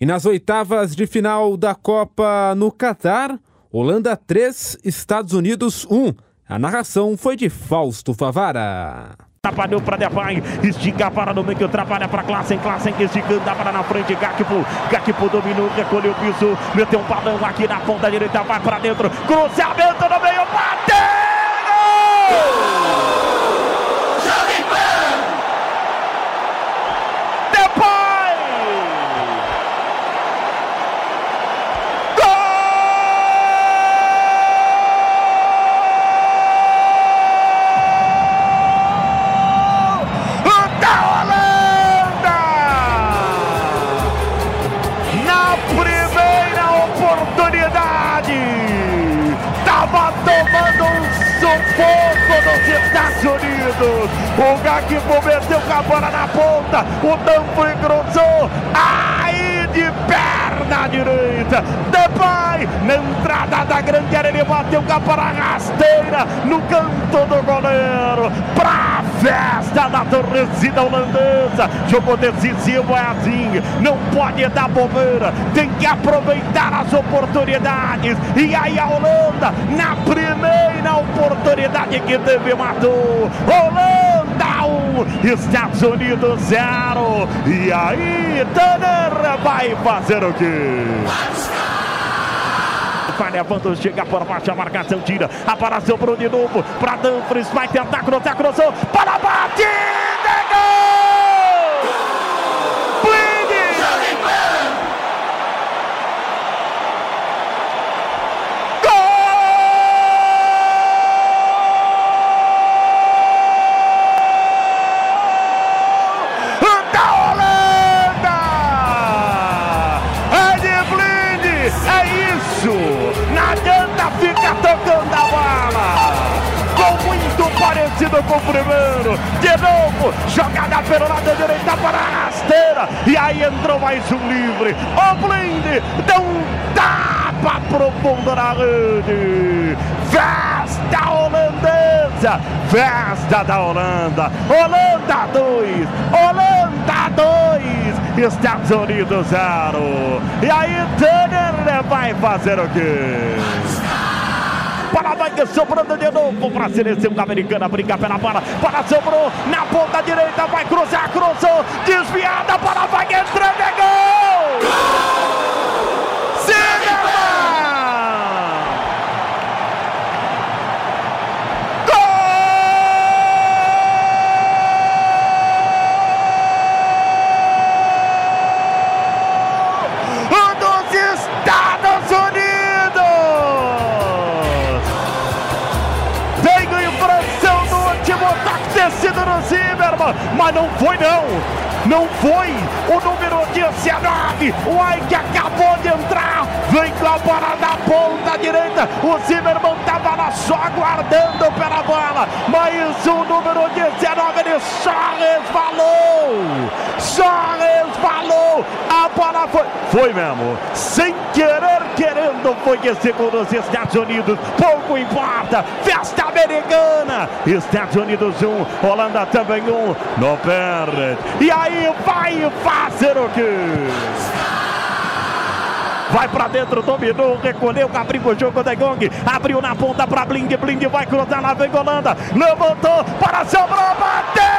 E nas oitavas de final da Copa no Catar, Holanda 3, Estados Unidos 1. A narração foi de Fausto Favara. Trabalhou para Depay, estica para no meio, trabalha para Klassen, Klassen esticando, para na frente, Gakpo, Gakpo dominou, recolheu o piso, meteu um balão aqui na ponta direita, vai para dentro, cruzamento no meio, Estados Unidos. O Gakpo meteu com a bola na ponta. O Dumfries cruzou. Aí de perna direita. Depay na entrada da grande área. Ele bateu com a bola rasteira no canto do goleiro. Pra festa da torcida holandesa. Jogo decisivo é assim. Não pode dar bobeira. Tem que aproveitar as oportunidades. E aí a Holanda, na primeira oportunidade que teve, matou. Holanda 1, Estados Unidos 0. E aí, Tanner vai fazer o quê? vai levando, chega por baixo, a marcação tira, apareceu Bruno de novo, para Danfres, vai tentar cruzar, cruzou, para o primeiro. De novo, jogada pelo lado direito para a rasteira. E aí entrou mais um livre. O Blind deu um tapa profundo na rede. Festa holandesa. Festa da Holanda. Holanda 2. Holanda 2. Estados Unidos 0. E aí Tanner vai fazer o quê? Vai sobrando de novo para a seleção americana. Brinca pela bola. Bola sobrou na ponta direita. Vai cruzar, cruzou. Desviada. Bola vai entrando. Mas não foi não. Não foi o número 19, o Ike acabou de entrar, vem com a bola da ponta direita, o Zimmermann estava lá só aguardando pela bola, mas o número 19 ele só resvalou, só resvalou, a bola foi, foi mesmo, sem querer, querendo, foi esse gol dos Estados Unidos, pouco importa, festa americana, Estados Unidos 1, um, Holanda também 1, um, não perde, e aí vai fazer o quê? Vai para dentro, dominou, recolheu, abriu o jogo da Gong, abriu na ponta para Blind, Blind vai cruzar, lá vem Holanda, levantou para sobrou, bateu!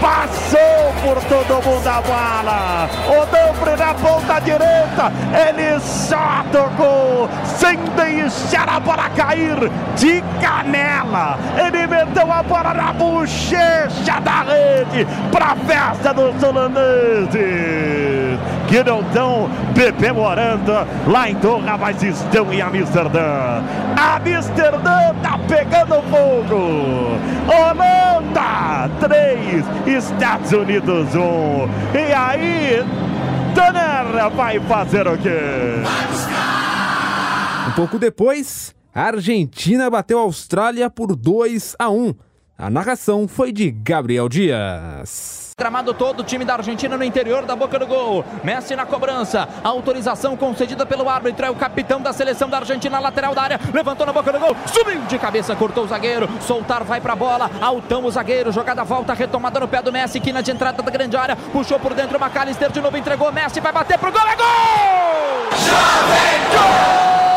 Passou por todo mundo a bola. O Dumfries na ponta direita, ele só tocou, sem deixar a bola cair de canela. Ele meteu a bola na bochecha da rede para a festa dos holandeses. Que não estão bebemorando lá em Doha, mas estão em Amsterdã. Amsterdã tá pegando fogo. Holanda 3, Estados Unidos 1. E aí, Tanner vai fazer o quê? Um pouco depois, a Argentina bateu a Austrália por 2 a 1. A narração foi de Gabriel Dias. Gramado todo, o time da Argentina no interior da boca do gol. Messi na cobrança. Autorização concedida pelo árbitro. É o capitão da seleção da Argentina, lateral da área. Levantou na boca do gol. Subiu de cabeça, cortou o zagueiro. Soltar, vai pra bola. Altão o zagueiro. Jogada volta, retomada no pé do Messi. Quina de entrada da grande área. Puxou por dentro. o McAllister de novo entregou. Messi vai bater pro gol. É gol! Já gol!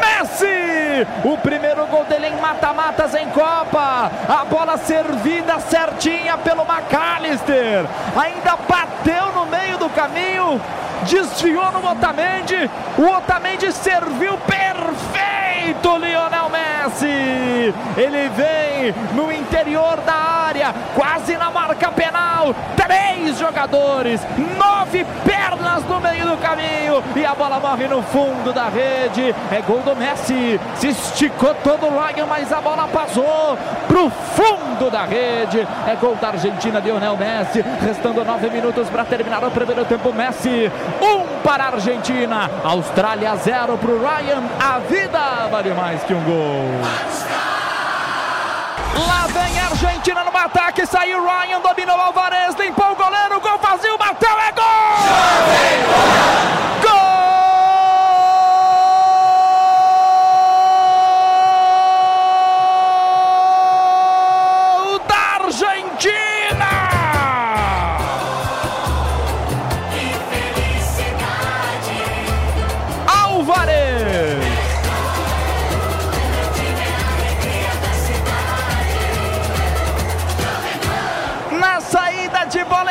Messi! O primeiro gol dele em mata-matas em Copa. A bola servida certinha pelo McAllister. Ainda bateu no meio do caminho, desviou no Otamendi. O Otamendi serviu perfeito, Lionel Messi. Ele vem no interior da área, quase na marca penal. Três jogadores, nove pernas no meio do caminho e a bola morre no fundo da rede. É gol do Messi. Se esticou todo o Ryan, mas a bola passou pro fundo da rede. É gol da Argentina, Lionel Messi. Restando nove minutos para terminar o primeiro tempo. Messi, um para a Argentina. Austrália, zero para o Ryan. A vida vale mais que um gol. Lá Argentina no ataque, saiu Ryan, dominou Alvarez, limpou o goleiro, gol vazio, bateu, é gol! de bola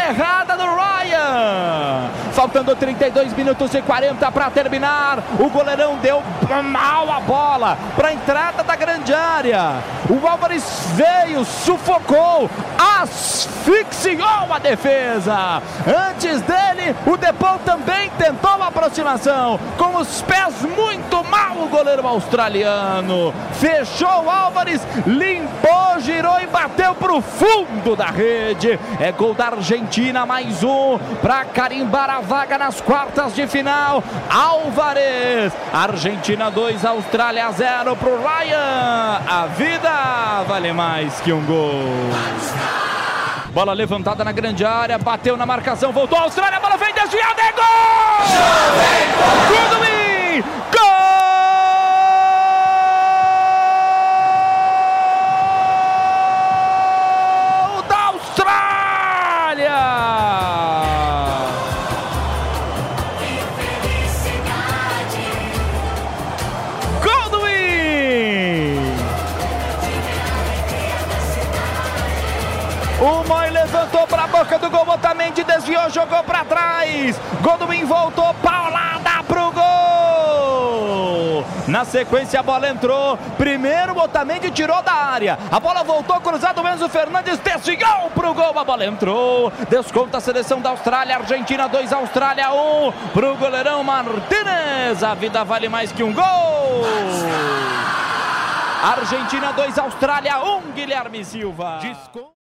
errada do Ryan. Faltando 32 minutos e 40 para terminar. O goleirão deu mal a bola para a entrada da grande área. O Álvares veio, sufocou, asfixiou a defesa. Antes dele, o Depou também tentou aproximação. Com os pés muito mal, o goleiro australiano. Fechou Álvares, limpou, girou e bateu para o fundo da rede. É gol da Argentina, mais um para carimbar a vaga nas quartas de final. Álvares, Argentina 2, Austrália 0 para o Ryan. A vida vale mais que um gol. Bola levantada na grande área, bateu na marcação, voltou a Austrália, a bola vem desviada, é gol! Goodwin! Gol! Boca do gol, Otamendi desviou, jogou para trás. Goduin voltou, paulada pro gol. Na sequência a bola entrou. Primeiro Otamendi tirou da área. A bola voltou cruzado, Enzo Fernandes desviou pro gol. A bola entrou. Desconta a seleção da Austrália, Argentina 2, Austrália 1. Um, pro goleirão Martinez. A vida vale mais que um gol. Argentina 2, Austrália 1, um, Guilherme Silva. Desconta